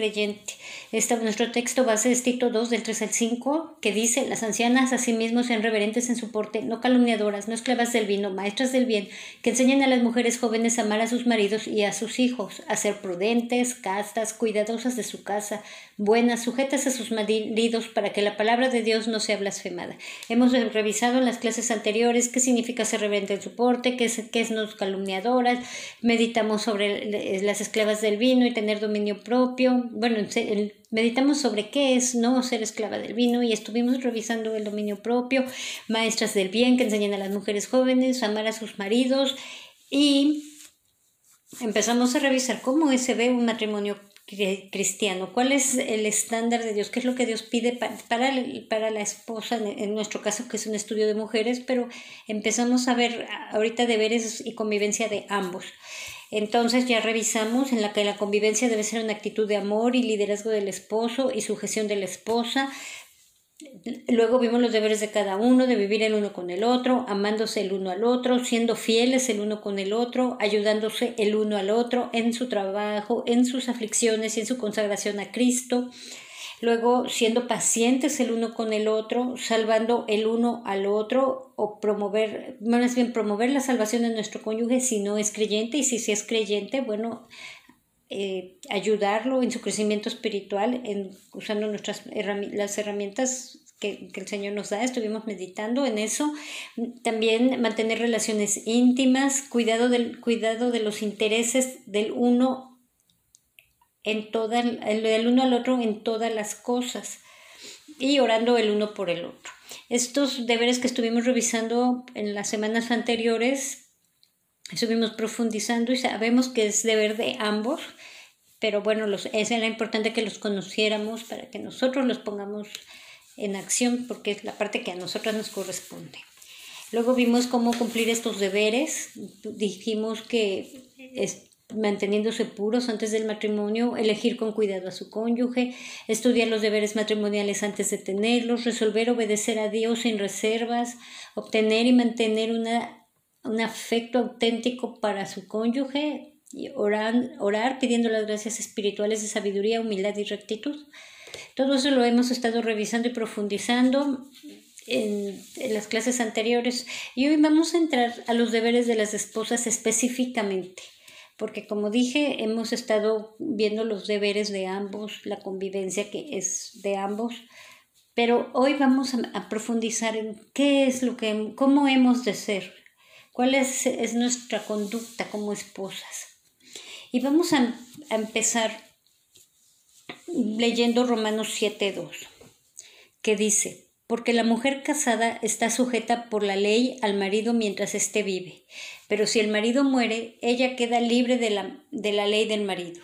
creyente. Este, nuestro texto base es Tito 2, del 3 al 5, que dice, las ancianas asimismo sean reverentes en su porte, no calumniadoras, no esclavas del vino, maestras del bien, que enseñen a las mujeres jóvenes a amar a sus maridos y a sus hijos, a ser prudentes, castas, cuidadosas de su casa, buenas, sujetas a sus maridos, para que la palabra de Dios no sea blasfemada. Hemos revisado en las clases anteriores qué significa ser reverente en su porte, qué es, qué es no calumniadoras, meditamos sobre las esclavas del vino y tener dominio propio, bueno, meditamos sobre qué es no ser esclava del vino y estuvimos revisando el dominio propio, maestras del bien que enseñan a las mujeres jóvenes a amar a sus maridos y empezamos a revisar cómo se ve un matrimonio cristiano, cuál es el estándar de Dios, qué es lo que Dios pide para, para, la esposa, en, nuestro caso que es un estudio de mujeres, pero empezamos a ver ahorita deberes y convivencia de ambos. Entonces ya revisamos en la que la convivencia debe ser una actitud de amor y liderazgo del esposo y sujeción de la esposa, Luego vimos los deberes de cada uno, de vivir el uno con el otro, amándose el uno al otro, siendo fieles el uno con el otro, ayudándose el uno al otro en su trabajo, en sus aflicciones y en su consagración a Cristo. Luego, siendo pacientes el uno con el otro, salvando el uno al otro, o promover, más bien promover la salvación de nuestro cónyuge si no es creyente, y si es creyente, bueno, eh, ayudarlo en su crecimiento espiritual, en, usando nuestras las herramientas que, que, el Señor nos da. Estuvimos meditando en eso. También mantener relaciones íntimas, cuidado del, cuidado de los intereses del uno en toda, el, uno al otro en todas las cosas y orando el uno por el otro. Estos deberes que estuvimos revisando en las semanas anteriores estuvimos profundizando y sabemos que es deber de ambos, pero bueno, los, es era importante que los conociéramos para que nosotros los pongamos en acción porque es la parte que a nosotros nos corresponde. Luego vimos cómo cumplir estos deberes, dijimos que es, manteniéndose puros antes del matrimonio, elegir con cuidado a su cónyuge, estudiar los deberes matrimoniales antes de tenerlos, resolver obedecer a Dios sin reservas, obtener y mantener una un afecto auténtico para su cónyuge y orar, orar pidiendo las gracias espirituales de sabiduría, humildad y rectitud. Todo eso lo hemos estado revisando y profundizando en, en, las clases anteriores y hoy vamos a entrar a los deberes de las esposas específicamente, porque como dije, hemos estado viendo los deberes de ambos, la convivencia que es de ambos, pero hoy vamos a, a profundizar en qué es lo que, cómo hemos de ser cuál es, nuestra conducta como esposas. Y vamos a, empezar leyendo Romanos 7.2, que dice, porque la mujer casada está sujeta por la ley al marido mientras éste vive, pero si el marido muere, ella queda libre de la, de la ley del marido.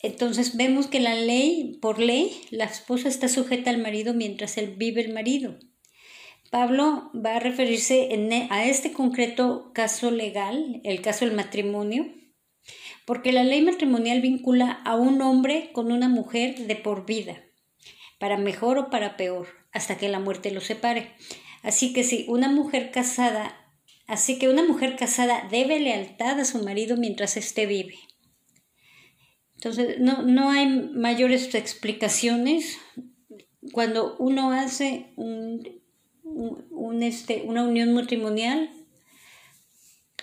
Entonces vemos que la ley, por ley, la esposa está sujeta al marido mientras él vive el marido. Pablo va a referirse e, a este concreto caso legal, el caso del matrimonio, porque la ley matrimonial vincula a un hombre con una mujer de por vida, para mejor o para peor, hasta que la muerte los separe. Así que si una mujer casada, así que una mujer casada debe lealtad a su marido mientras éste vive. Entonces, no, no hay mayores explicaciones. Cuando uno hace un un, este, una unión matrimonial,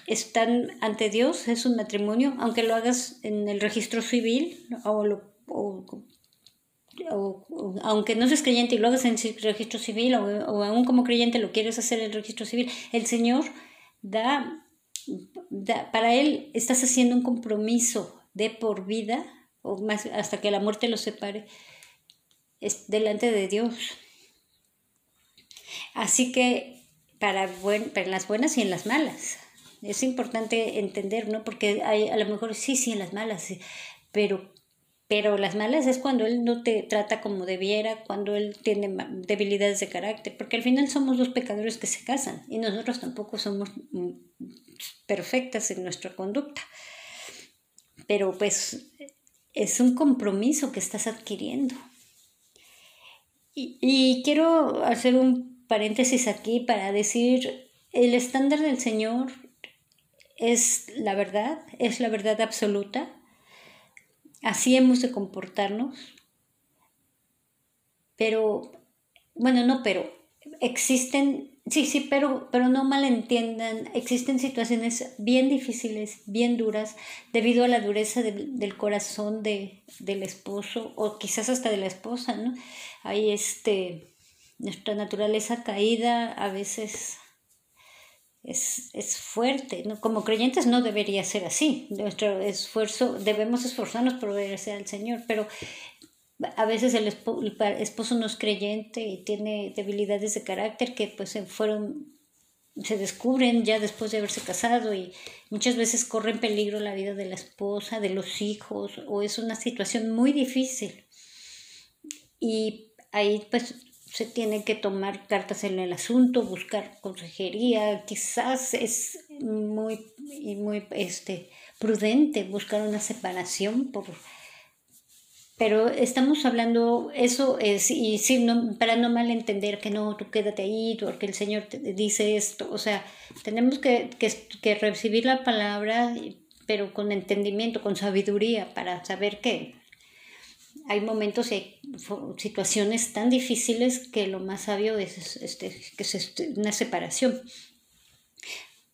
están ante Dios, es un matrimonio, aunque lo hagas en el registro civil o, aunque no seas creyente y lo hagas en registro civil o, aún como creyente lo quieres hacer en el registro civil, el Señor da, da, para Él estás haciendo un compromiso de por vida o más hasta que la muerte los separe es delante de Dios. Así que para, para las buenas y en las malas. Es importante entender, ¿no? Porque hay, a lo mejor sí, sí, en las malas, pero, pero las malas es cuando él no te trata como debiera, cuando él tiene debilidades de carácter, porque al final somos los pecadores que se casan y nosotros tampoco somos mm, perfectas en nuestra conducta. Pero pues es un compromiso que estás adquiriendo. Y, y quiero hacer un paréntesis aquí para decir, el estándar del Señor es la verdad, es la verdad absoluta. Así hemos de comportarnos. Pero, bueno, no, pero existen Sí, sí, pero, pero no malentiendan, existen situaciones bien difíciles, bien duras, debido a la dureza del corazón de, del esposo o quizás hasta de la esposa, ¿no? Hay este, nuestra naturaleza caída a veces es, es, fuerte. Como creyentes no debería ser así, nuestro esfuerzo, debemos esforzarnos por obedecer al Señor, pero a veces el, esposo no es creyente y tiene debilidades de carácter que pues se fueron se descubren ya después de haberse casado y muchas veces corre en peligro la vida de la esposa, de los hijos o es una situación muy difícil. Y ahí pues se tiene que tomar cartas en el asunto, buscar consejería, quizás es muy, muy este, prudente buscar una separación por pero estamos hablando, eso es, y sí, no, para no malentender que no, tú quédate ahí, porque el Señor te dice esto, o sea, tenemos que, que, que recibir la palabra, pero con entendimiento, con sabiduría, para saber que hay momentos y situaciones tan difíciles que lo más sabio es este, que es este, una separación.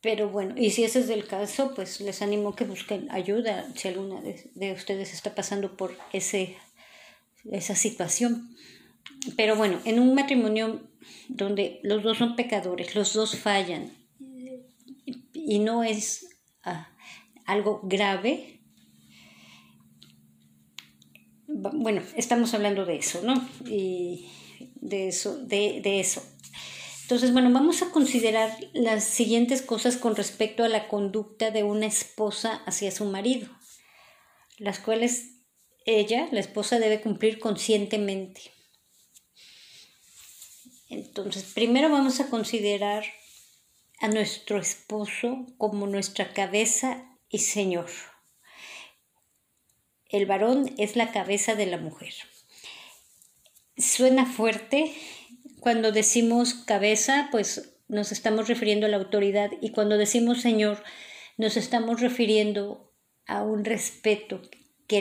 Pero bueno, y si ese es el caso, pues les animo que busquen ayuda si alguna de, ustedes está pasando por ese, esa situación. Pero bueno, en un matrimonio donde los dos son pecadores, los dos fallan y no es ah, algo grave, bueno, estamos hablando de eso, ¿no? Y de eso, de, de eso. Entonces, bueno, vamos a considerar las siguientes cosas con respecto a la conducta de una esposa hacia su marido, las cuales ella, la esposa, debe cumplir conscientemente. Entonces, primero vamos a considerar a nuestro esposo como nuestra cabeza y Señor. El varón es la cabeza de la mujer. Suena fuerte, cuando decimos cabeza, pues nos estamos refiriendo a la autoridad y cuando decimos Señor, nos estamos refiriendo a un respeto que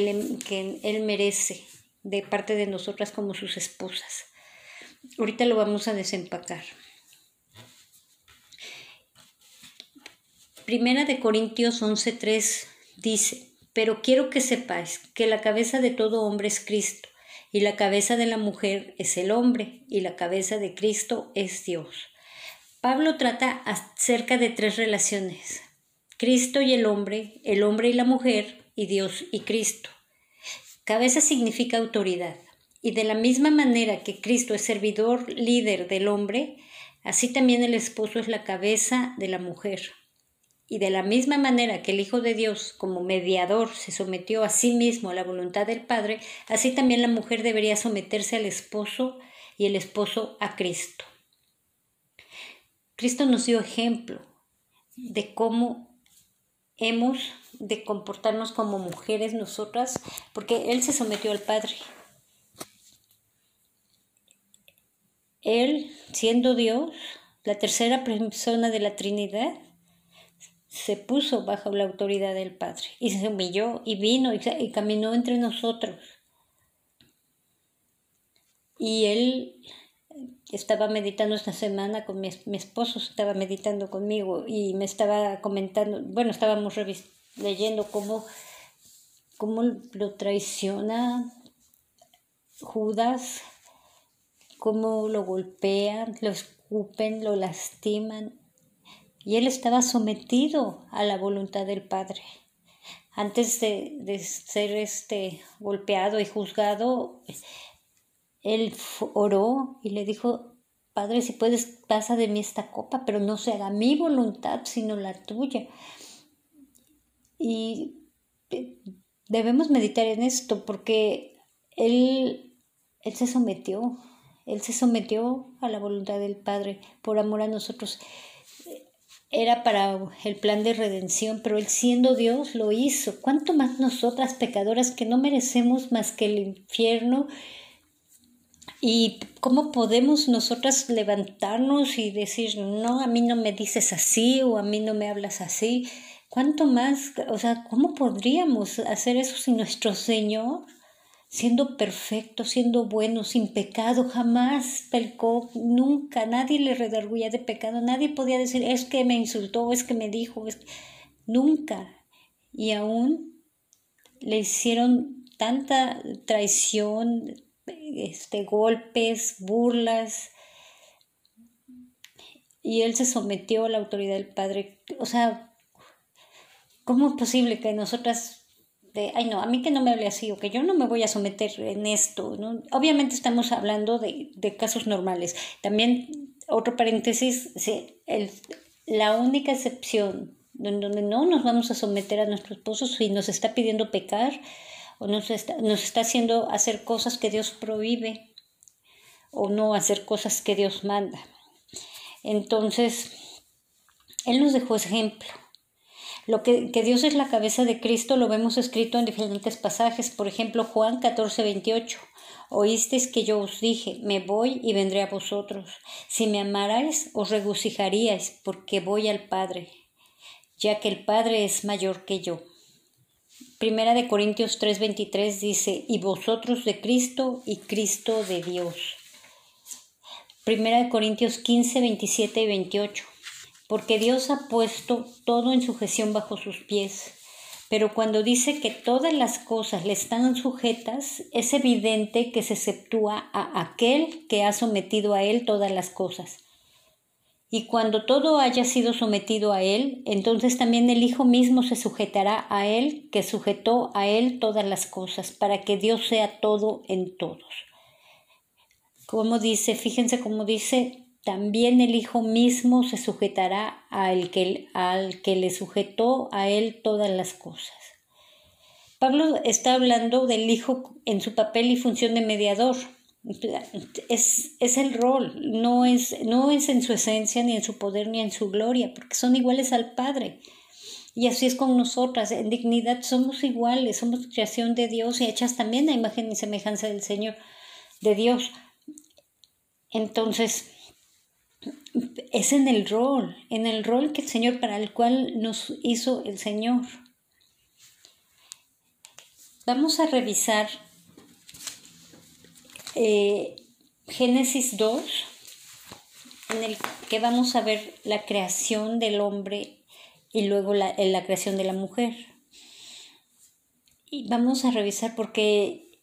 él, merece de parte de nosotras como sus esposas. Ahorita lo vamos a desempacar. Primera de Corintios 11:3 dice, pero quiero que sepáis que la cabeza de todo hombre es Cristo y la cabeza de la mujer es el hombre y la cabeza de Cristo es Dios. Pablo trata acerca de tres relaciones, Cristo y el hombre, el hombre y la mujer, y Dios y Cristo. Cabeza significa autoridad, y de la misma manera que Cristo es servidor líder del hombre, así también el esposo es la cabeza de la mujer. Y de la misma manera que el Hijo de Dios, como mediador, se sometió a sí mismo a la voluntad del Padre, así también la mujer debería someterse al esposo y el esposo a Cristo. Cristo nos dio ejemplo de cómo hemos de comportarnos como mujeres nosotras, porque Él se sometió al Padre. Él, siendo Dios, la tercera persona de la Trinidad, se puso bajo la autoridad del Padre y se humilló y vino y, caminó entre nosotros. Y él estaba meditando esta semana con mi, mi, esposo, estaba meditando conmigo y me estaba comentando, bueno, estábamos leyendo cómo, cómo lo traiciona Judas, cómo lo golpean, lo escupen, lo lastiman y él estaba sometido a la voluntad del Padre. Antes de, ser este, golpeado y juzgado, él oró y le dijo, Padre, si puedes, pasa de mí esta copa, pero no se haga mi voluntad, sino la tuya. Y eh, debemos meditar en esto porque él, él se sometió, él se sometió a la voluntad del Padre por amor a nosotros era para el plan de redención, pero él siendo Dios lo hizo. ¿Cuánto más nosotras pecadoras que no merecemos más que el infierno? ¿Y cómo podemos nosotras levantarnos y decir, no, a mí no me dices así o a mí no me hablas así? ¿Cuánto más, o sea, cómo podríamos hacer eso si nuestro Señor, siendo perfecto, siendo bueno, sin pecado, jamás pecó, nunca, nadie le redarguía de pecado, nadie podía decir, es que me insultó, es que me dijo, es... nunca. Y aún le hicieron tanta traición, este, golpes, burlas, y él se sometió a la autoridad del Padre. O sea, ¿Cómo es posible que nosotras, de, ay no, a mí que no me hable así o que yo no me voy a someter en esto? ¿no? Obviamente estamos hablando de, de casos normales. También, otro paréntesis, el, la única excepción donde no nos vamos a someter a nuestro esposo si nos está pidiendo pecar o nos está, nos está haciendo hacer cosas que Dios prohíbe o no hacer cosas que Dios manda. Entonces, Él nos dejó ejemplo. Lo que, que, Dios es la cabeza de Cristo lo vemos escrito en diferentes pasajes. Por ejemplo, Juan 14, 28. Oísteis que yo os dije, me voy y vendré a vosotros. Si me amarais, os regocijaríais, porque voy al Padre, ya que el Padre es mayor que yo. Primera de Corintios 3:23 dice, y vosotros de Cristo y Cristo de Dios. Primera de Corintios 15, 27 y 28 porque Dios ha puesto todo en sujeción bajo sus pies. Pero cuando dice que todas las cosas le están sujetas, es evidente que se exceptúa a aquel que ha sometido a él todas las cosas. Y cuando todo haya sido sometido a él, entonces también el Hijo mismo se sujetará a él, que sujetó a él todas las cosas, para que Dios sea todo en todos. Como dice, fíjense cómo dice, también el Hijo mismo se sujetará al que, al que le sujetó a él todas las cosas. Pablo está hablando del Hijo en su papel y función de mediador. Es, es el rol, no es, no es en su esencia, ni en su poder, ni en su gloria, porque son iguales al Padre. Y así es con nosotras. En dignidad somos iguales, somos creación de Dios y hechas también a imagen y semejanza del Señor, de Dios. Entonces, es en el rol, en el rol que el Señor, para el cual nos hizo el Señor. Vamos a revisar eh, Génesis 2, en el que vamos a ver la creación del hombre y luego la, la creación de la mujer. Y vamos a revisar porque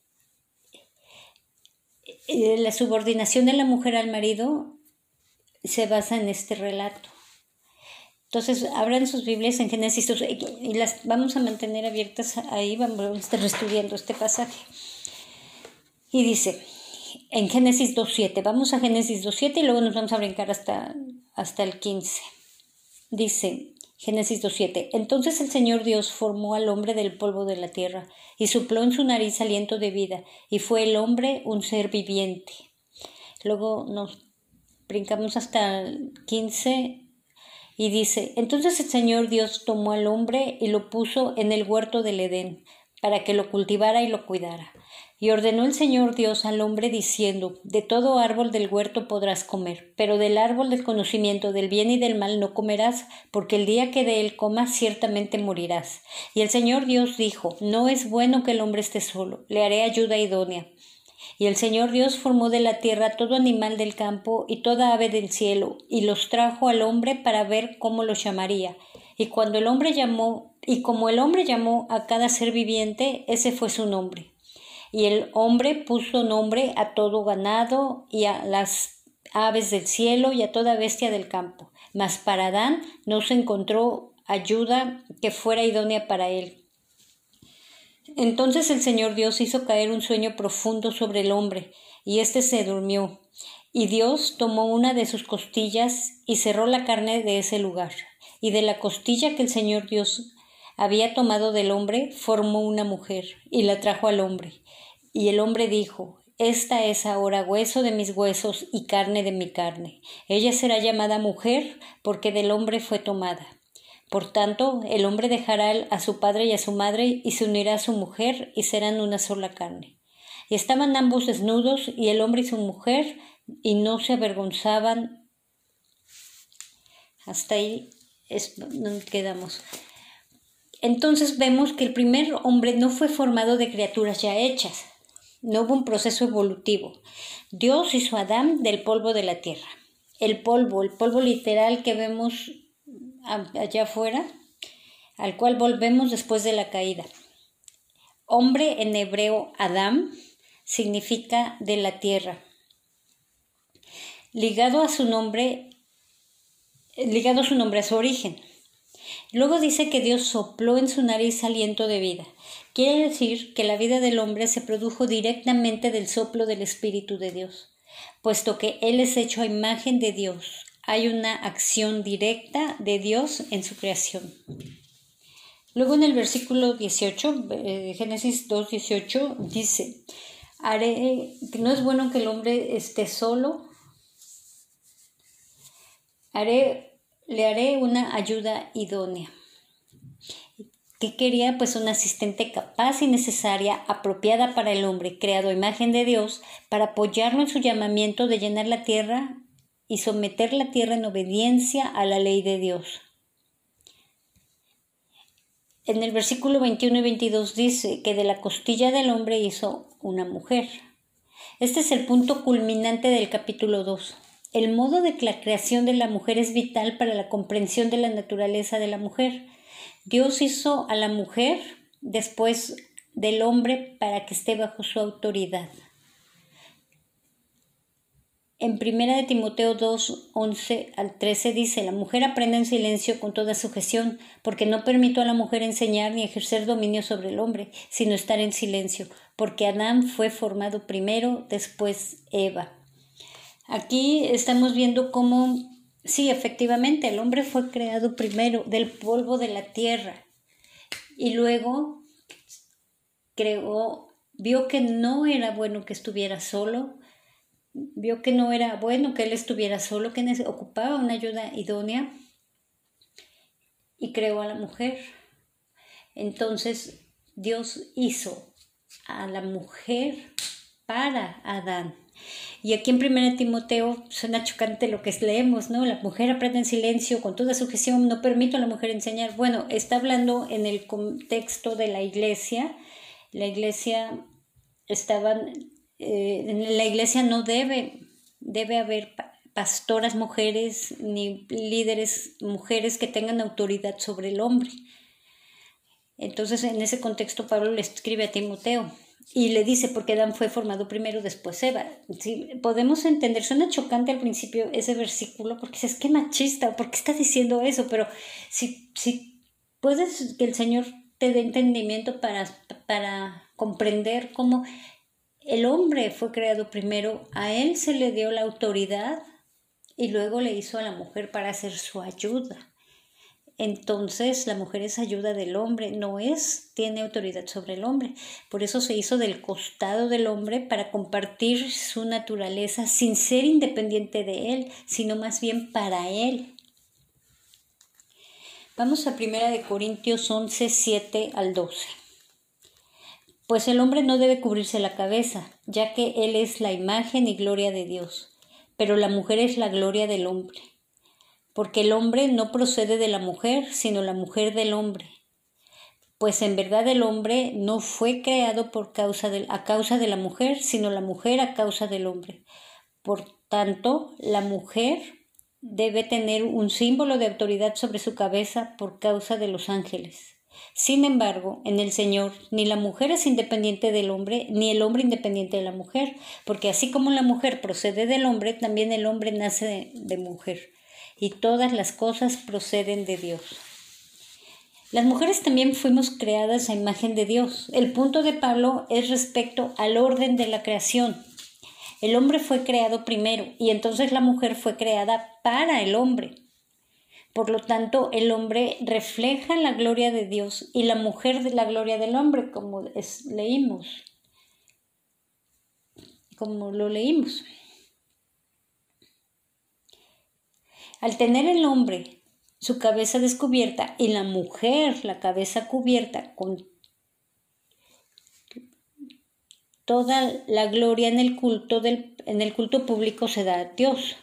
eh, la subordinación de la mujer al marido se basa en este relato. Entonces, abran sus Biblias en Génesis y las vamos a mantener abiertas ahí, vamos a estar estudiando este pasaje. Y dice, en Génesis 2.7, vamos a Génesis 2.7 y luego nos vamos a brincar hasta, hasta el 15. Dice, Génesis 2.7, entonces el Señor Dios formó al hombre del polvo de la tierra y supló en su nariz aliento de vida y fue el hombre un ser viviente. Luego nos brincamos hasta el 15 y dice, entonces el Señor Dios tomó al hombre y lo puso en el huerto del Edén, para que lo cultivara y lo cuidara. Y ordenó el Señor Dios al hombre diciendo, De todo árbol del huerto podrás comer, pero del árbol del conocimiento del bien y del mal no comerás, porque el día que de él comas ciertamente morirás. Y el Señor Dios dijo, No es bueno que el hombre esté solo, le haré ayuda idónea. Y el Señor Dios formó de la tierra todo animal del campo y toda ave del cielo, y los trajo al hombre para ver cómo los llamaría. Y cuando el hombre llamó, y como el hombre llamó a cada ser viviente, ese fue su nombre. Y el hombre puso nombre a todo ganado y a las aves del cielo y a toda bestia del campo. Mas para Adán no se encontró ayuda que fuera idónea para él. Entonces el Señor Dios hizo caer un sueño profundo sobre el hombre, y éste se durmió. Y Dios tomó una de sus costillas y cerró la carne de ese lugar. Y de la costilla que el Señor Dios había tomado del hombre, formó una mujer, y la trajo al hombre. Y el hombre dijo, Esta es ahora hueso de mis huesos y carne de mi carne. Ella será llamada mujer, porque del hombre fue tomada. Por tanto, el hombre dejará a su padre y a su madre y se unirá a su mujer y serán una sola carne. Y estaban ambos desnudos y el hombre y su mujer y no se avergonzaban. Hasta ahí quedamos. Entonces vemos que el primer hombre no fue formado de criaturas ya hechas, no hubo un proceso evolutivo. Dios hizo a Adán del polvo de la tierra. El polvo, el polvo literal que vemos allá afuera, al cual volvemos después de la caída. Hombre en hebreo Adam significa de la tierra. Ligado a su nombre, ligado a su nombre a su origen. Luego dice que Dios sopló en su nariz aliento de vida. Quiere decir que la vida del hombre se produjo directamente del soplo del Espíritu de Dios, puesto que Él es hecho a imagen de Dios. Hay una acción directa de Dios en su creación. Luego en el versículo 18, eh, Génesis 2, 18, dice, haré, no es bueno que el hombre esté solo, haré, le haré una ayuda idónea. ¿Qué quería? Pues una asistente capaz y necesaria, apropiada para el hombre, creado imagen de Dios, para apoyarlo en su llamamiento de llenar la tierra y someter la tierra en obediencia a la ley de Dios. En el versículo 21 y 22 dice que de la costilla del hombre hizo una mujer. Este es el punto culminante del capítulo 2. El modo de la creación de la mujer es vital para la comprensión de la naturaleza de la mujer. Dios hizo a la mujer después del hombre para que esté bajo su autoridad. En 1 de Timoteo 2, 11 al 13 dice, la mujer aprende en silencio con toda sujeción, porque no permito a la mujer enseñar ni ejercer dominio sobre el hombre, sino estar en silencio, porque Adán fue formado primero, después Eva. Aquí estamos viendo cómo, sí, efectivamente, el hombre fue creado primero del polvo de la tierra y luego creó, vio que no era bueno que estuviera solo, vio que no era bueno que él estuviera solo, que ocupaba una ayuda idónea y creó a la mujer. Entonces Dios hizo a la mujer para Adán. Y aquí en 1 Timoteo suena chocante lo que leemos, ¿no? La mujer aprende en silencio, con toda sujeción, no permito a la mujer enseñar. Bueno, está hablando en el contexto de la iglesia. La iglesia estaban eh, en la iglesia no debe, debe haber pastoras mujeres ni líderes mujeres que tengan autoridad sobre el hombre. Entonces, en ese contexto, Pablo le escribe a Timoteo y le dice, porque Adán fue formado primero, después Eva. ¿Sí? Podemos entender, suena chocante al principio ese versículo, porque dices, qué machista, ¿por qué está diciendo eso? Pero si, si puedes que el Señor te dé entendimiento para, para comprender cómo el hombre fue creado primero, a él se le dio la autoridad y luego le hizo a la mujer para hacer su ayuda. Entonces la mujer es ayuda del hombre, no es, tiene autoridad sobre el hombre. Por eso se hizo del costado del hombre para compartir su naturaleza sin ser independiente de él, sino más bien para él. Vamos a 1 de Corintios 11, 7 al 12 pues el hombre no debe cubrirse la cabeza, ya que él es la imagen y gloria de Dios, pero la mujer es la gloria del hombre, porque el hombre no procede de la mujer, sino la mujer del hombre. Pues en verdad el hombre no fue creado por causa de, a causa de la mujer, sino la mujer a causa del hombre. Por tanto, la mujer debe tener un símbolo de autoridad sobre su cabeza por causa de los ángeles. Sin embargo, en el Señor ni la mujer es independiente del hombre, ni el hombre independiente de la mujer, porque así como la mujer procede del hombre, también el hombre nace de, mujer, y todas las cosas proceden de Dios. Las mujeres también fuimos creadas a imagen de Dios. El punto de Pablo es respecto al orden de la creación. El hombre fue creado primero y entonces la mujer fue creada para el hombre. Por lo tanto, el hombre refleja la gloria de Dios y la mujer la gloria del hombre, como leímos. Como lo leímos. Al tener el hombre su cabeza descubierta y la mujer la cabeza cubierta con toda la gloria en el culto del, en el culto público se da a Dios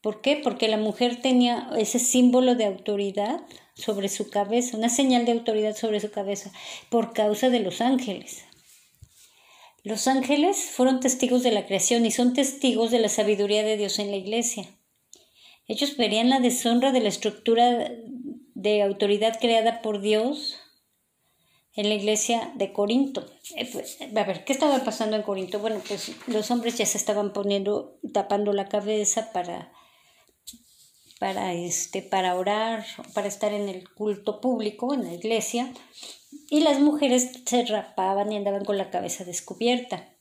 ¿Por qué? Porque la mujer tenía ese símbolo de autoridad sobre su cabeza, una señal de autoridad sobre su cabeza, por causa de los ángeles. Los ángeles fueron testigos de la creación y son testigos de la sabiduría de Dios en la iglesia. Ellos verían la deshonra de la estructura de autoridad creada por Dios en la iglesia de Corinto. Eh, pues, a ver, ¿qué estaba pasando en Corinto? Bueno, pues los hombres ya se estaban poniendo, tapando la cabeza para, para, este, para orar, para estar en el culto público, en la iglesia, y las mujeres se rapaban y andaban con la cabeza descubierta.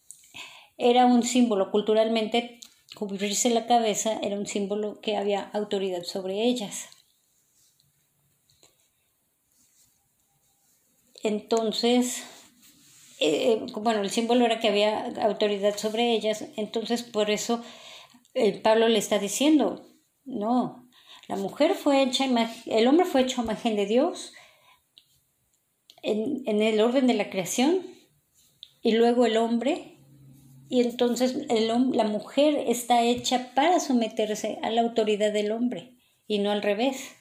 Era un símbolo culturalmente, cubrirse la cabeza era un símbolo que había autoridad sobre ellas. Entonces, eh, eh, bueno, el símbolo era que había autoridad sobre ellas, entonces por eso el Pablo le está diciendo, no, la mujer fue hecha, el hombre fue hecho a imagen de Dios en, en, el orden de la creación y luego el hombre y entonces el, la mujer está hecha para someterse a la autoridad del hombre y no al revés.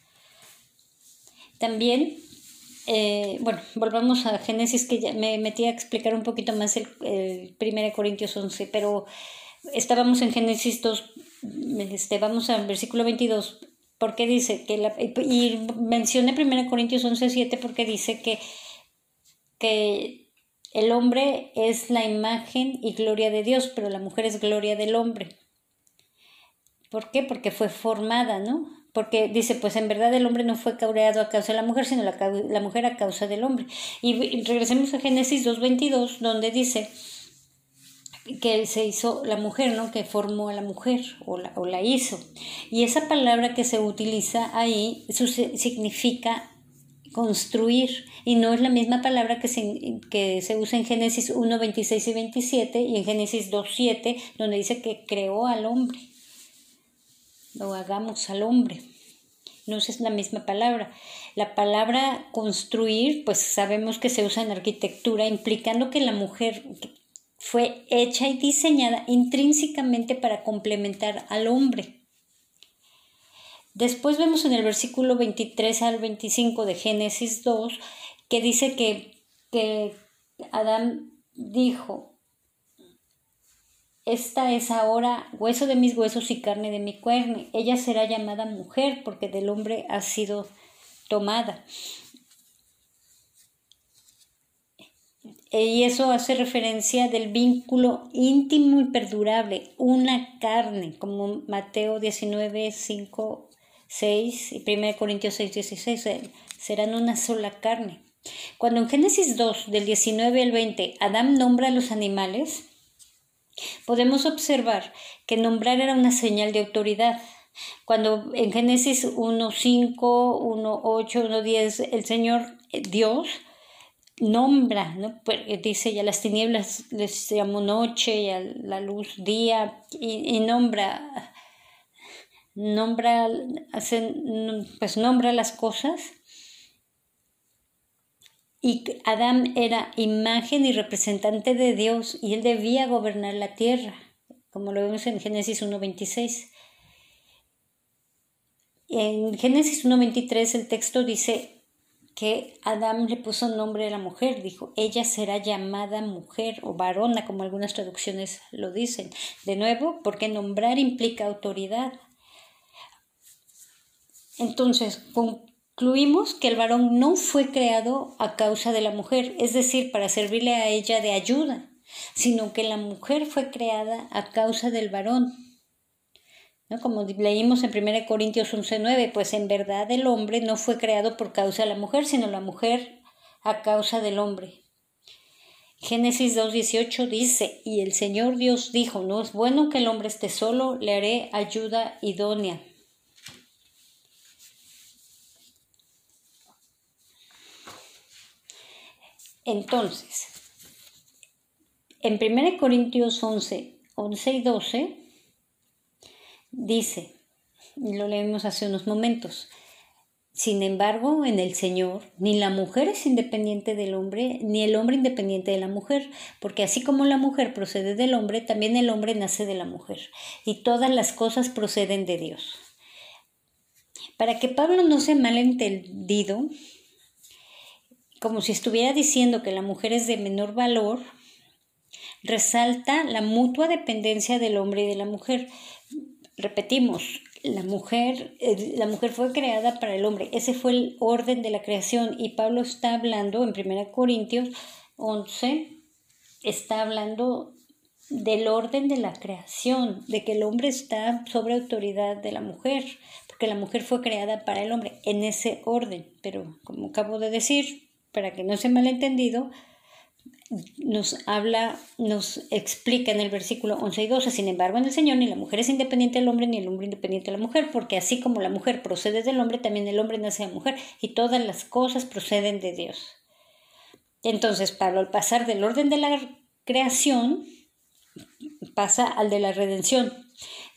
También eh, bueno, volvamos a Génesis, que ya me metí a explicar un poquito más el, el 1 Corintios 11, pero estábamos en Génesis 2, este, vamos al versículo 22, porque dice que la, y mencioné 1 Corintios 11, 7 porque dice que, que el hombre es la imagen y gloria de Dios, pero la mujer es gloria del hombre. ¿Por qué? Porque fue formada, ¿no? porque dice, pues en verdad el hombre no fue creado a causa de la mujer, sino la, la mujer a causa del hombre. Y regresemos a Génesis 2.22, donde dice que se hizo la mujer, ¿no? Que formó a la mujer o la, o la hizo. Y esa palabra que se utiliza ahí significa construir y no es la misma palabra que se, que se usa en Génesis 1, 26 y 27 y en Génesis 2, 7, donde dice que creó al hombre lo hagamos al hombre. No es la misma palabra. La palabra construir, pues sabemos que se usa en arquitectura, implicando que la mujer fue hecha y diseñada intrínsecamente para complementar al hombre. Después vemos en el versículo 23 al 25 de Génesis 2 que dice que, que Adán dijo, esta es ahora hueso de mis huesos y carne de mi cuerno. Ella será llamada mujer porque del hombre ha sido tomada. Y eso hace referencia del vínculo íntimo y perdurable, una carne, como Mateo 19, 5, 6 y 1 Corintios 6, 16, serán una sola carne. Cuando en Génesis 2, del 19 al 20, Adán nombra a los animales, Podemos observar que nombrar era una señal de autoridad. Cuando en Génesis 1.5, 1.8, 1.10 el Señor eh, Dios nombra, ¿no? Dice ya las tinieblas les llamó noche y a la luz día y, nombra, nombra, pues nombra las cosas y Adán era imagen y representante de Dios y él debía gobernar la tierra, como lo vemos en Génesis 1.26. En Génesis 1.23 el texto dice que Adán le puso nombre a la mujer, dijo, ella será llamada mujer o varona, como algunas traducciones lo dicen. De nuevo, porque nombrar implica autoridad. Entonces, con Concluimos que el varón no fue creado a causa de la mujer, es decir, para servirle a ella de ayuda, sino que la mujer fue creada a causa del varón. ¿No? Como leímos en 1 Corintios 11:9, pues en verdad el hombre no fue creado por causa de la mujer, sino la mujer a causa del hombre. Génesis 2.18 dice, y el Señor Dios dijo, no es bueno que el hombre esté solo, le haré ayuda idónea. Entonces, en 1 Corintios 11, 11 y 12, dice, lo leímos hace unos momentos, Sin embargo, en el Señor, ni la mujer es independiente del hombre, ni el hombre independiente de la mujer, porque así como la mujer procede del hombre, también el hombre nace de la mujer, y todas las cosas proceden de Dios. Para que Pablo no sea malentendido, como si estuviera diciendo que la mujer es de menor valor, resalta la mutua dependencia del hombre y de la mujer. Repetimos, la mujer, la mujer fue creada para el hombre. Ese fue el orden de la creación. Y Pablo está hablando en 1 Corintios 11, está hablando del orden de la creación, de que el hombre está sobre autoridad de la mujer, porque la mujer fue creada para el hombre en ese orden. Pero como acabo de decir, para que no sea malentendido, nos habla, nos explica en el versículo 11 y 12, sin embargo en el Señor ni la mujer es independiente del hombre ni el hombre independiente de la mujer, porque así como la mujer procede del hombre, también el hombre nace de mujer y todas las cosas proceden de Dios. Entonces Pablo al pasar del orden de la creación pasa al de la redención.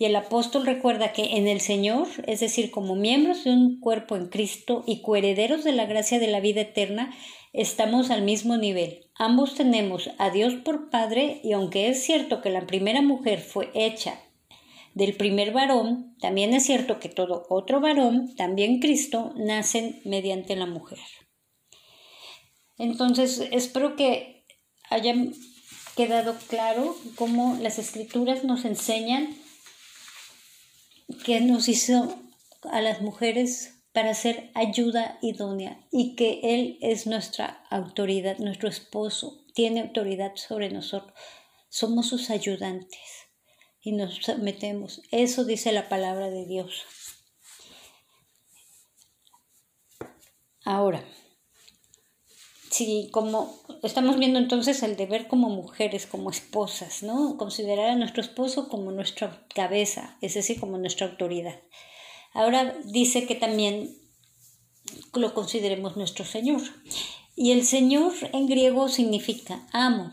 Y el apóstol recuerda que en el Señor, es decir, como miembros de un cuerpo en Cristo y coherederos de la gracia de la vida eterna, estamos al mismo nivel. Ambos tenemos a Dios por Padre y aunque es cierto que la primera mujer fue hecha del primer varón, también es cierto que todo otro varón, también Cristo, nacen mediante la mujer. Entonces, espero que haya quedado claro cómo las escrituras nos enseñan que nos hizo a las mujeres para ser ayuda idónea y que Él es nuestra autoridad, nuestro esposo, tiene autoridad sobre nosotros. Somos sus ayudantes y nos sometemos. Eso dice la palabra de Dios. Ahora, si como estamos viendo entonces el deber como mujeres, como esposas, ¿no? Considerar a nuestro esposo como nuestra cabeza, es decir, como nuestra autoridad. Ahora dice que también lo consideremos nuestro Señor. Y el Señor en griego significa amo.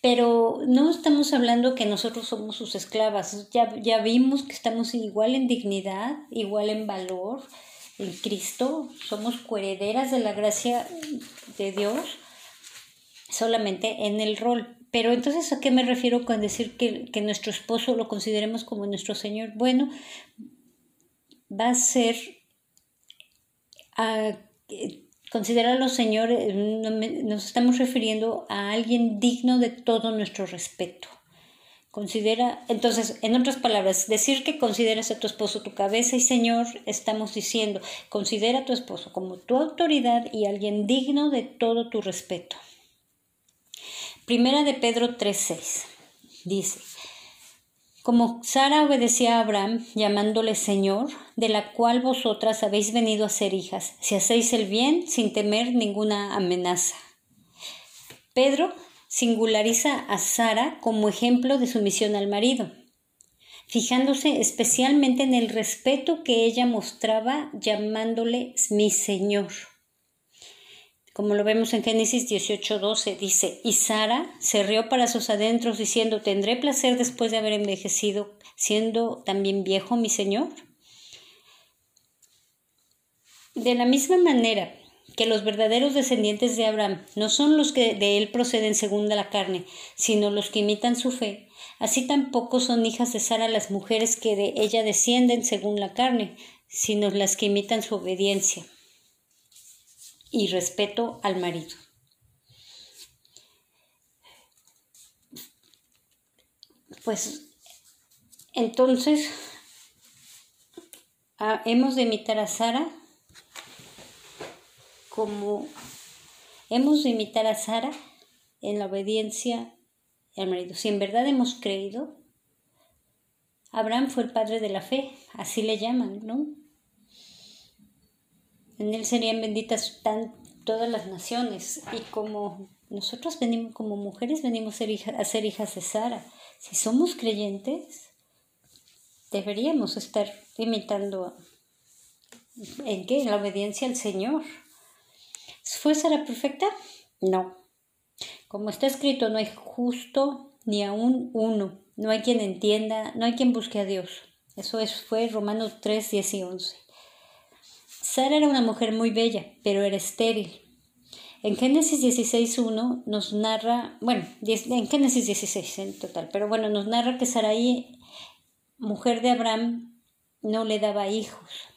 Pero no estamos hablando que nosotros somos sus esclavas. Ya, ya vimos que estamos igual en dignidad, igual en valor en Cristo. Somos coherederas de la gracia de Dios solamente en el rol. Pero entonces, ¿a qué me refiero con decir que, que nuestro esposo lo consideremos como nuestro Señor? Bueno, va a ser a considerarlo Señor, eh, nos estamos refiriendo a alguien digno de todo nuestro respeto. Considera, entonces, en otras palabras, decir que consideras a tu esposo tu cabeza y Señor, estamos diciendo, considera a tu esposo como tu autoridad y alguien digno de todo tu respeto. Primera de Pedro 3:6 dice, como Sara obedecía a Abraham, llamándole Señor, de la cual vosotras habéis venido a ser hijas, si hacéis el bien sin temer ninguna amenaza. Pedro singulariza a Sara como ejemplo de sumisión al marido, fijándose especialmente en el respeto que ella mostraba llamándole mi Señor como lo vemos en Génesis 18:12, dice, y Sara se rió para sus adentros diciendo, ¿tendré placer después de haber envejecido, siendo también viejo mi Señor? De la misma manera que los verdaderos descendientes de Abraham no son los que de él proceden según la carne, sino los que imitan su fe, así tampoco son hijas de Sara las mujeres que de ella descienden según la carne, sino las que imitan su obediencia y respeto al marido. Pues entonces ah, hemos de imitar a Sara como hemos de imitar a Sara en la obediencia al marido. Si en verdad hemos creído, Abraham fue el padre de la fe, así le llaman, ¿no? En él serían benditas todas las naciones. Y como nosotros venimos, como mujeres, venimos a ser, a ser hijas de Sara. Si somos creyentes, deberíamos estar imitando ¿En qué? En la obediencia al Señor. ¿Fue Sara perfecta? No. Como está escrito, no hay justo ni aún uno. No hay quien entienda, no hay quien busque a Dios. Eso es, fue Romanos 3, 10 y 11. Sara era una mujer muy bella, pero era estéril. En Génesis 16.1 nos narra, bueno, en Génesis 16 en total, pero bueno, nos narra que Sarai, mujer de Abraham, no le daba hijos.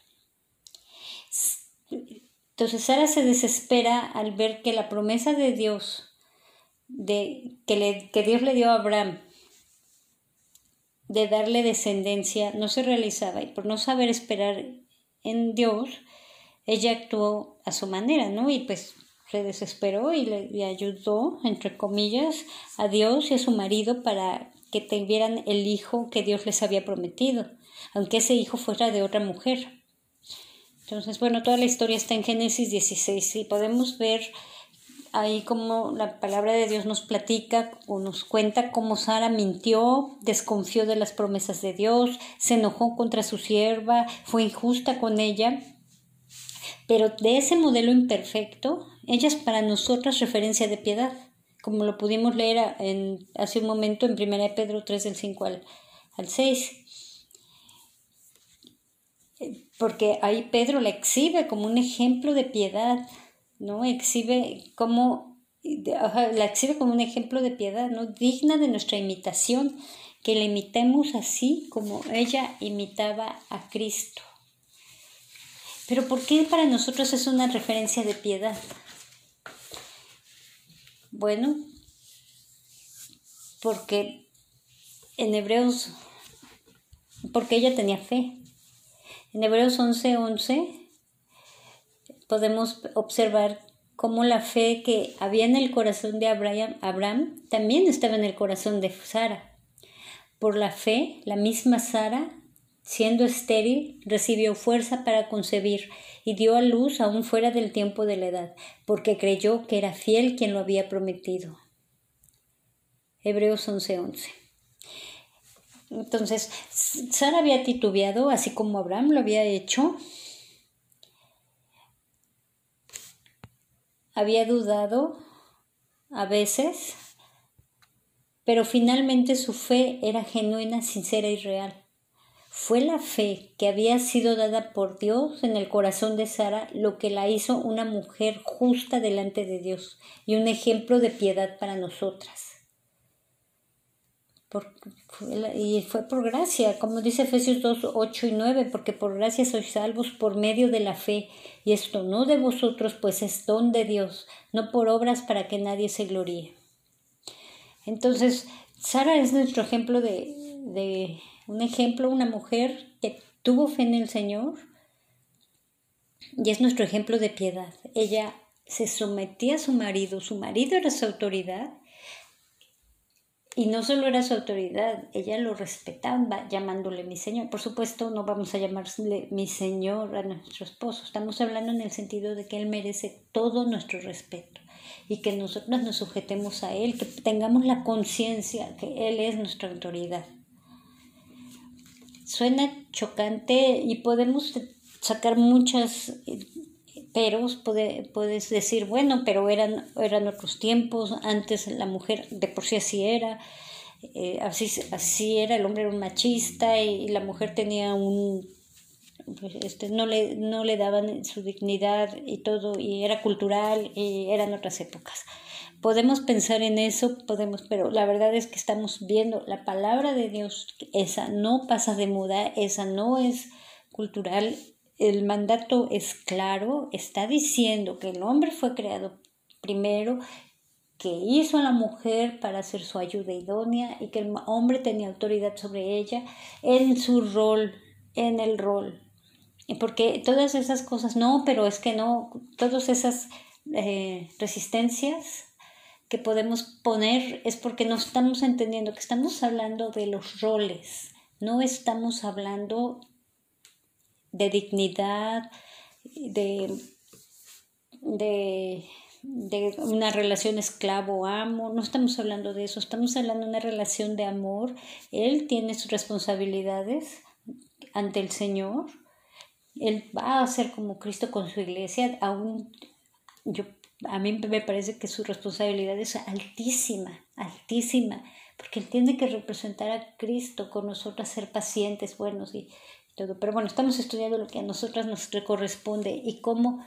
Entonces Sara se desespera al ver que la promesa de Dios, de, que, le, que Dios le dio a Abraham, de darle descendencia, no se realizaba y por no saber esperar en Dios, ella actuó a su manera, ¿no? Y pues se desesperó y le, ayudó, entre comillas, a Dios y a su marido para que tuvieran el hijo que Dios les había prometido, aunque ese hijo fuera de otra mujer. Entonces, bueno, toda la historia está en Génesis 16 y podemos ver ahí como la palabra de Dios nos platica o nos cuenta cómo Sara mintió, desconfió de las promesas de Dios, se enojó contra su sierva, fue injusta con ella. Pero de ese modelo imperfecto ella es para nosotras referencia de piedad, como lo pudimos leer en, hace un momento en 1 Pedro 3 del 5 al, al 6. Porque ahí Pedro la exhibe como un ejemplo de piedad, ¿no? Exhibe como, la exhibe como un ejemplo de piedad, ¿no? Digna de nuestra imitación, que la imitemos así como ella imitaba a Cristo. Pero ¿por qué para nosotros es una referencia de piedad? Bueno, porque en Hebreos, porque ella tenía fe. En Hebreos 11:11 11, podemos observar cómo la fe que había en el corazón de Abraham, también estaba en el corazón de Sara. Por la fe, la misma Sara, siendo estéril, recibió fuerza para concebir y dio a luz aún fuera del tiempo de la edad, porque creyó que era fiel quien lo había prometido. Hebreos 11:11. Entonces, Sara había titubeado, así como Abraham lo había hecho. Había dudado a veces, pero finalmente su fe era genuina, sincera y real. Fue la fe que había sido dada por Dios en el corazón de Sara lo que la hizo una mujer justa delante de Dios y un ejemplo de piedad para nosotras. Y fue por gracia, como dice Efesios 2, 8 y 9, porque por gracia sois salvos por medio de la fe, y esto no de vosotros, pues es don de Dios, no por obras para que nadie se gloríe. Entonces, Sara es nuestro ejemplo de un ejemplo, una mujer que tuvo fe en el Señor y es nuestro ejemplo de piedad. Ella se sometía a su marido, su marido era su autoridad y no solo era su autoridad, ella lo respetaba llamándole mi Señor. Por supuesto, no vamos a llamarle mi Señor a nuestro esposo. Estamos hablando en el sentido de que Él merece todo nuestro respeto y que nosotros nos sujetemos a Él, que tengamos la conciencia que Él es nuestra autoridad suena chocante y podemos sacar muchas peros, puedes decir, bueno, pero eran, eran otros tiempos, antes la mujer de por sí así era, eh, así, así era, el hombre era un machista y, la mujer tenía un, pues, este, no, le, no le daban su dignidad y todo, y era cultural y eran otras épocas podemos pensar en eso, podemos, pero la verdad es que estamos viendo la palabra de Dios, esa no pasa de moda, esa no es cultural, el mandato es claro, está diciendo que el hombre fue creado primero, que hizo a la mujer para ser su ayuda idónea y que el hombre tenía autoridad sobre ella en su rol, en el rol. Porque todas esas cosas, no, pero es que no, todas esas eh, resistencias que podemos poner es porque no estamos entendiendo que estamos hablando de los roles, no estamos hablando de dignidad, de, de, de una relación esclavo-amo, no estamos hablando de eso, estamos hablando de una relación de amor. Él tiene sus responsabilidades ante el Señor. Él va a ser como Cristo con su iglesia, aún yo a mí me parece que su responsabilidad es altísima, altísima, porque él tiene que representar a Cristo con nosotras, ser pacientes, buenos y, todo. Pero bueno, estamos estudiando lo que a nosotras nos corresponde y cómo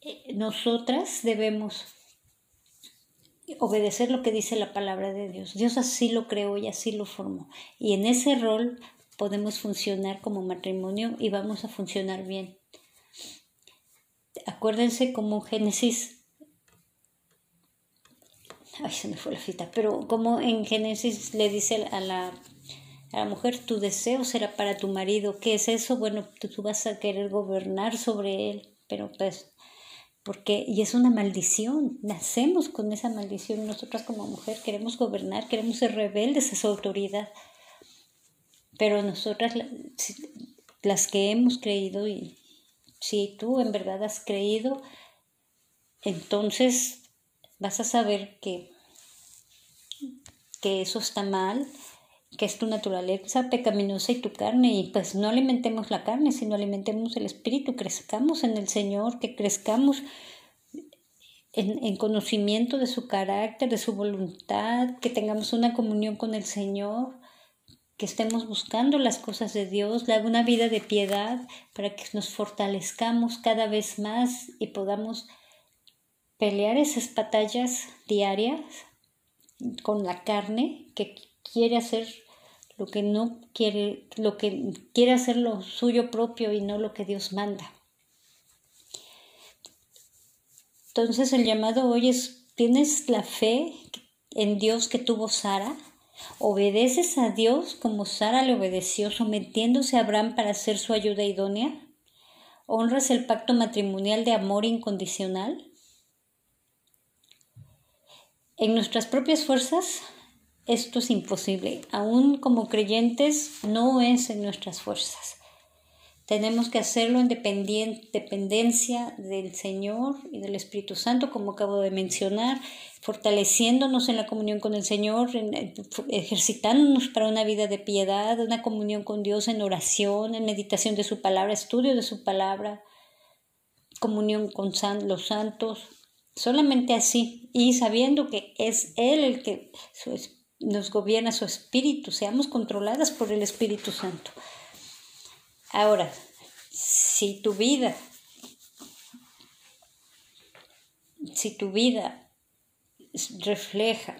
eh, nosotras debemos obedecer lo que dice la palabra de Dios. Dios así lo creó y así lo formó. Y en ese rol podemos funcionar como matrimonio y vamos a funcionar bien. Acuérdense como Génesis, ay se me fue la cita, pero como en Génesis le dice a la, a la mujer, tu deseo será para tu marido, ¿qué es eso? Bueno, tú vas a querer gobernar sobre él, pero pues porque y es una maldición, nacemos con esa maldición, nosotras como mujer queremos gobernar, queremos ser rebeldes a su autoridad, pero nosotras las que hemos creído y si tú en verdad has creído, entonces vas a saber que, que eso está mal, que es tu naturaleza pecaminosa y tu carne, y pues no alimentemos la carne, sino alimentemos el espíritu, crezcamos en el Señor, que crezcamos en, en, conocimiento de su carácter, de su voluntad, que tengamos una comunión con el Señor, que estemos buscando las cosas de Dios, una vida de piedad, para que nos fortalezcamos cada vez más y podamos pelear esas batallas diarias con la carne que quiere hacer lo que no quiere, lo que quiere hacer lo suyo propio y no lo que Dios manda. Entonces el llamado hoy es, ¿tienes la fe en Dios que tuvo Sara? ¿Obedeces a Dios como Sara le obedeció sometiéndose a Abraham para ser su ayuda idónea? ¿Honras el pacto matrimonial de amor incondicional? En nuestras propias fuerzas esto es imposible. Aún como creyentes no es en nuestras fuerzas. Tenemos que hacerlo en dependencia del Señor y del Espíritu Santo, como acabo de mencionar, fortaleciéndonos en la comunión con el Señor, ejercitándonos para una vida de piedad, una comunión con Dios en oración, en meditación de su palabra, estudio de su palabra, comunión con los santos, solamente así, y sabiendo que es Él el que nos gobierna su espíritu, seamos controladas por el Espíritu Santo. Ahora, si tu vida, si tu vida refleja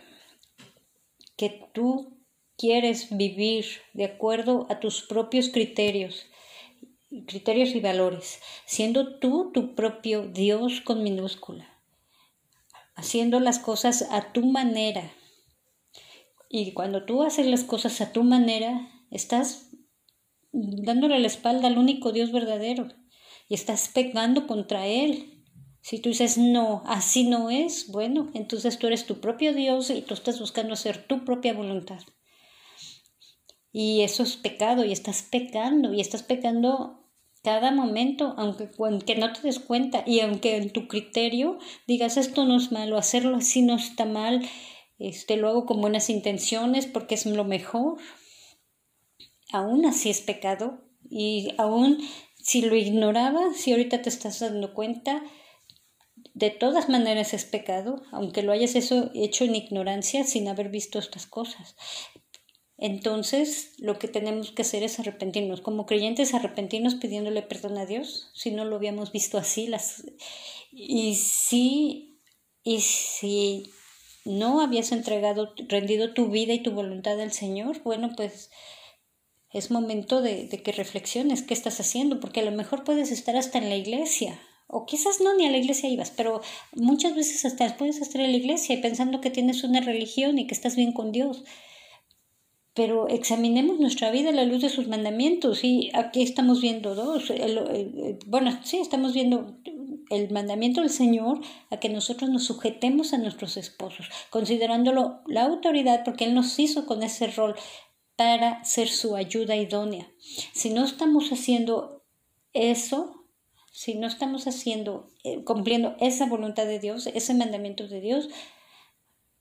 que tú quieres vivir de acuerdo a tus propios criterios, criterios y valores, siendo tú tu propio Dios con minúscula, haciendo las cosas a tu manera. Y cuando tú haces las cosas a tu manera, estás dándole la espalda al único Dios verdadero y estás pegando contra Él. Si tú dices, no, así no es, bueno, entonces tú eres tu propio Dios y tú estás buscando hacer tu propia voluntad. Y eso es pecado y estás pecando y estás pecando cada momento, aunque, aunque no te des cuenta y aunque en tu criterio digas esto no es malo, hacerlo así no está mal, este, lo hago con buenas intenciones porque es lo mejor, aún así es pecado y aún si lo ignoraba, si ahorita te estás dando cuenta, de todas maneras es pecado, aunque lo hayas hecho en ignorancia sin haber visto estas cosas. Entonces, lo que tenemos que hacer es arrepentirnos. Como creyentes, arrepentirnos pidiéndole perdón a Dios, si no lo habíamos visto así. Las... Y si, y si no habías entregado, rendido tu vida y tu voluntad al Señor, bueno, pues es momento de, que reflexiones qué estás haciendo, porque a lo mejor puedes estar hasta en la iglesia, o quizás no ni a la iglesia ibas, pero muchas veces hasta puedes estar en la iglesia y pensando que tienes una religión y que estás bien con Dios. Pero examinemos nuestra vida a la luz de sus mandamientos y aquí estamos viendo dos. bueno, sí, estamos viendo el mandamiento del Señor a que nosotros nos sujetemos a nuestros esposos, considerándolo la autoridad porque Él nos hizo con ese rol para ser su ayuda idónea. Si no estamos haciendo eso, si no estamos haciendo, eh, cumpliendo esa voluntad de Dios, ese mandamiento de Dios,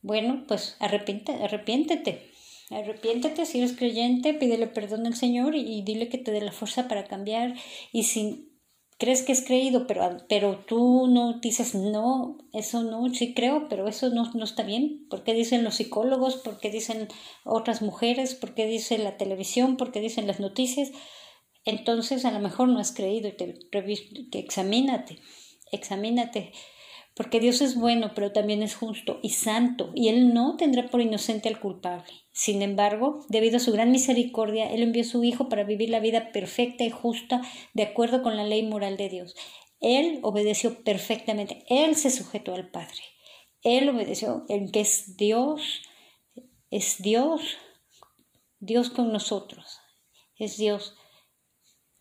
bueno, pues arrepiéntete, arrepiéntete. Arrepiéntete si eres creyente, pídele perdón al Señor y, dile que te dé la fuerza para cambiar. Y si crees que es creído, pero, pero tú no dices, no, eso no, sí creo, pero eso no, no está bien. ¿Por qué dicen los psicólogos? ¿Por qué dicen otras mujeres? ¿Por qué dice la televisión? ¿Por qué dicen las noticias? Entonces a lo mejor no has creído y te, te examínate, examínate porque Dios es bueno, pero también es justo y santo, y Él no tendrá por inocente al culpable. Sin embargo, debido a su gran misericordia, Él envió a su Hijo para vivir la vida perfecta y justa de acuerdo con la ley moral de Dios. Él obedeció perfectamente, Él se sujetó al Padre. Él obedeció en que es Dios, es Dios, Dios con nosotros, es Dios,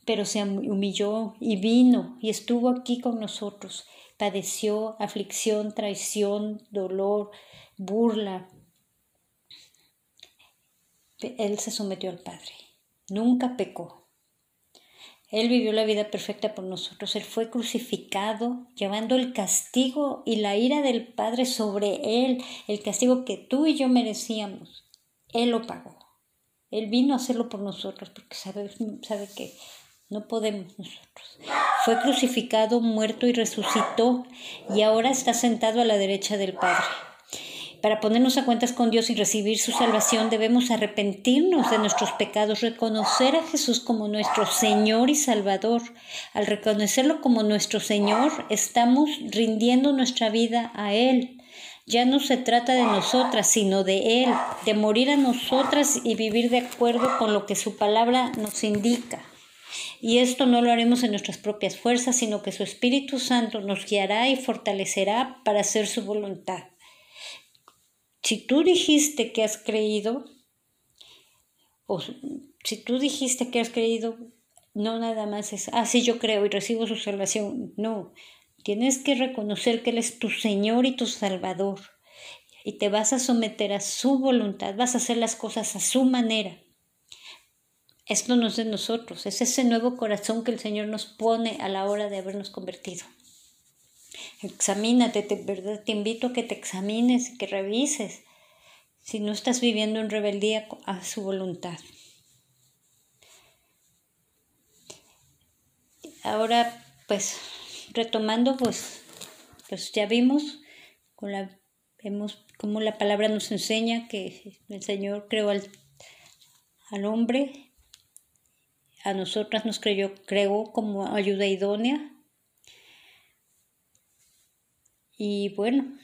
pero se humilló y vino y estuvo aquí con nosotros padeció aflicción, traición, dolor, burla. Él se sometió al Padre, nunca pecó. Él vivió la vida perfecta por nosotros. Él fue crucificado, llevando el castigo y la ira del Padre sobre Él, el castigo que tú y yo merecíamos. Él lo pagó. Él vino a hacerlo por nosotros porque sabe, sabe que no podemos nosotros. Fue crucificado, muerto y resucitó y ahora está sentado a la derecha del Padre. Para ponernos a cuentas con Dios y recibir su salvación debemos arrepentirnos de nuestros pecados, reconocer a Jesús como nuestro Señor y Salvador. Al reconocerlo como nuestro Señor, estamos rindiendo nuestra vida a Él. Ya no se trata de nosotras, sino de Él, de morir a nosotras y vivir de acuerdo con lo que su palabra nos indica. Y esto no lo haremos en nuestras propias fuerzas, sino que su Espíritu Santo nos guiará y fortalecerá para hacer su voluntad. Si tú dijiste que has creído, o si tú dijiste que has creído, no nada más es, ah, sí, yo creo y recibo su salvación. No, tienes que reconocer que Él es tu Señor y tu Salvador. Y te vas a someter a su voluntad, vas a hacer las cosas a su manera. Esto no es de nosotros, es ese nuevo corazón que el Señor nos pone a la hora de habernos convertido. Examínate, te, ¿verdad? te invito a que te examines, que revises si no estás viviendo en rebeldía a su voluntad. Ahora, pues, retomando, pues, pues ya vimos con la, vemos cómo la palabra nos enseña que el Señor creó al, al hombre a nosotras nos creyó, creó como ayuda idónea. Y bueno,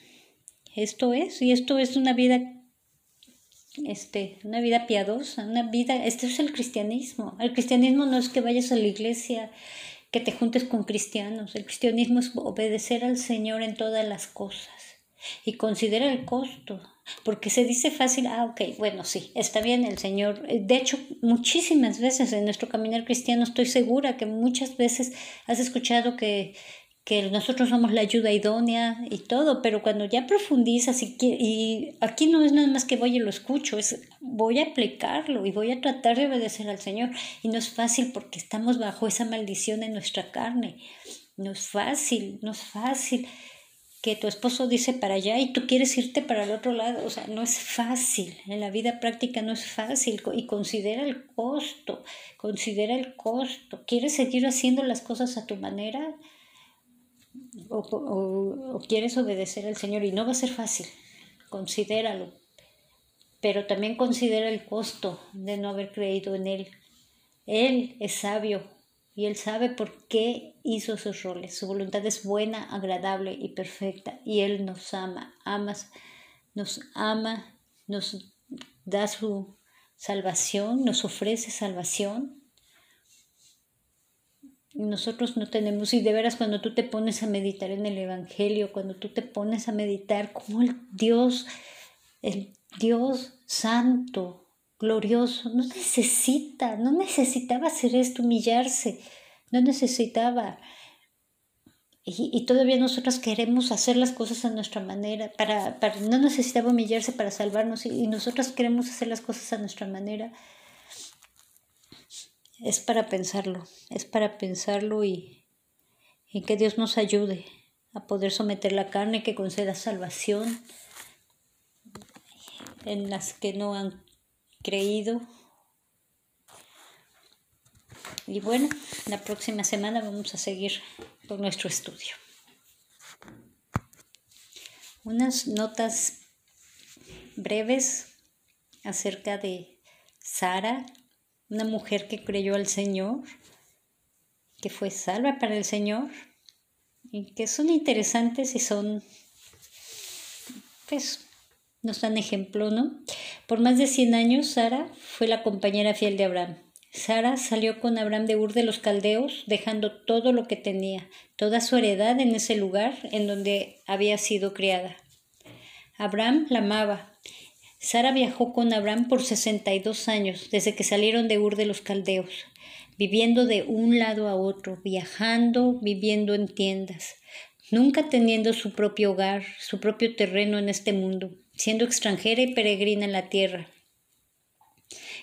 esto es, y esto es una vida, este, una vida piadosa, una vida, este es el cristianismo. El cristianismo no es que vayas a la iglesia, que te juntes con cristianos. El cristianismo es obedecer al Señor en todas las cosas y considera el costo porque se dice fácil, ah, ok, bueno, sí, está bien el Señor. De hecho, muchísimas veces en nuestro caminar cristiano estoy segura que muchas veces has escuchado que, que nosotros somos la ayuda idónea y todo, pero cuando ya profundizas y, y aquí no es nada más que voy y lo escucho, es voy a aplicarlo y voy a tratar de obedecer al Señor. Y no es fácil porque estamos bajo esa maldición en nuestra carne. No es fácil, no es fácil que tu esposo dice para allá y tú quieres irte para el otro lado. O sea, no es fácil. En la vida práctica no es fácil. Y considera el costo. Considera el costo. ¿Quieres seguir haciendo las cosas a tu manera? O, o, quieres obedecer al Señor y no va a ser fácil. Considéralo. Pero también considera el costo de no haber creído en Él. Él es sabio, y Él sabe por qué hizo esos roles. Su voluntad es buena, agradable y perfecta y Él nos ama, ama nos ama, nos da su salvación, nos ofrece salvación. Y nosotros no tenemos, y de veras cuando tú te pones a meditar en el Evangelio, cuando tú te pones a meditar como el Dios, el Dios santo, glorioso, no necesita, no necesitaba hacer esto, humillarse, no necesitaba. Y, todavía nosotras queremos hacer las cosas a nuestra manera, para, para no necesitaba humillarse para salvarnos y, nosotras queremos hacer las cosas a nuestra manera. Es para pensarlo, es para pensarlo y, y que Dios nos ayude a poder someter la carne que conceda salvación en las que no han creído Y bueno, la próxima semana vamos a seguir con nuestro estudio. Unas notas breves acerca de Sara, una mujer que creyó al Señor, que fue salva para el Señor, y que son interesantes y son, pues, nos dan ejemplo, ¿no? Por más de 100 años, Sara fue la compañera fiel de Abraham. Sara salió con Abraham de Ur de los Caldeos, dejando todo lo que tenía, toda su heredad en ese lugar en donde había sido criada. Abraham la amaba. Sara viajó con Abraham por 62 años, desde que salieron de Ur de los Caldeos, viviendo de un lado a otro, viajando, viviendo en tiendas, nunca teniendo su propio hogar, su propio terreno en este mundo, siendo extranjera y peregrina en la tierra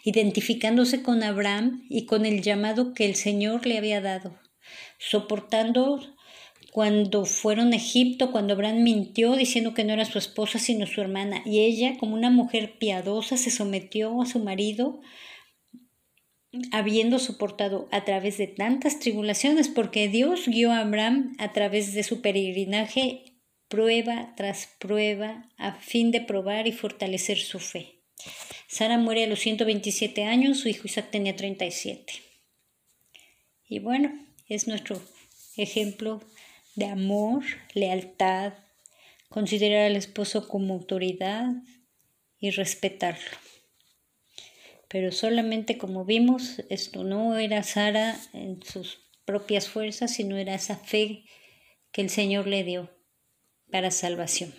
identificándose con Abraham y con el llamado que el Señor le había dado, soportando cuando fueron a Egipto, cuando Abraham mintió diciendo que no era su esposa sino su hermana, y ella, como una mujer piadosa, se sometió a su marido, habiendo soportado a través de tantas tribulaciones, porque Dios guió a Abraham a través de su peregrinaje prueba tras prueba a fin de probar y fortalecer su fe. Sara muere a los 127 años, su hijo Isaac tenía 37. Y bueno, es nuestro ejemplo de amor, lealtad, considerar al esposo como autoridad y respetarlo. Pero solamente como vimos, esto no era Sara en sus propias fuerzas, sino era esa fe que el Señor le dio para salvación.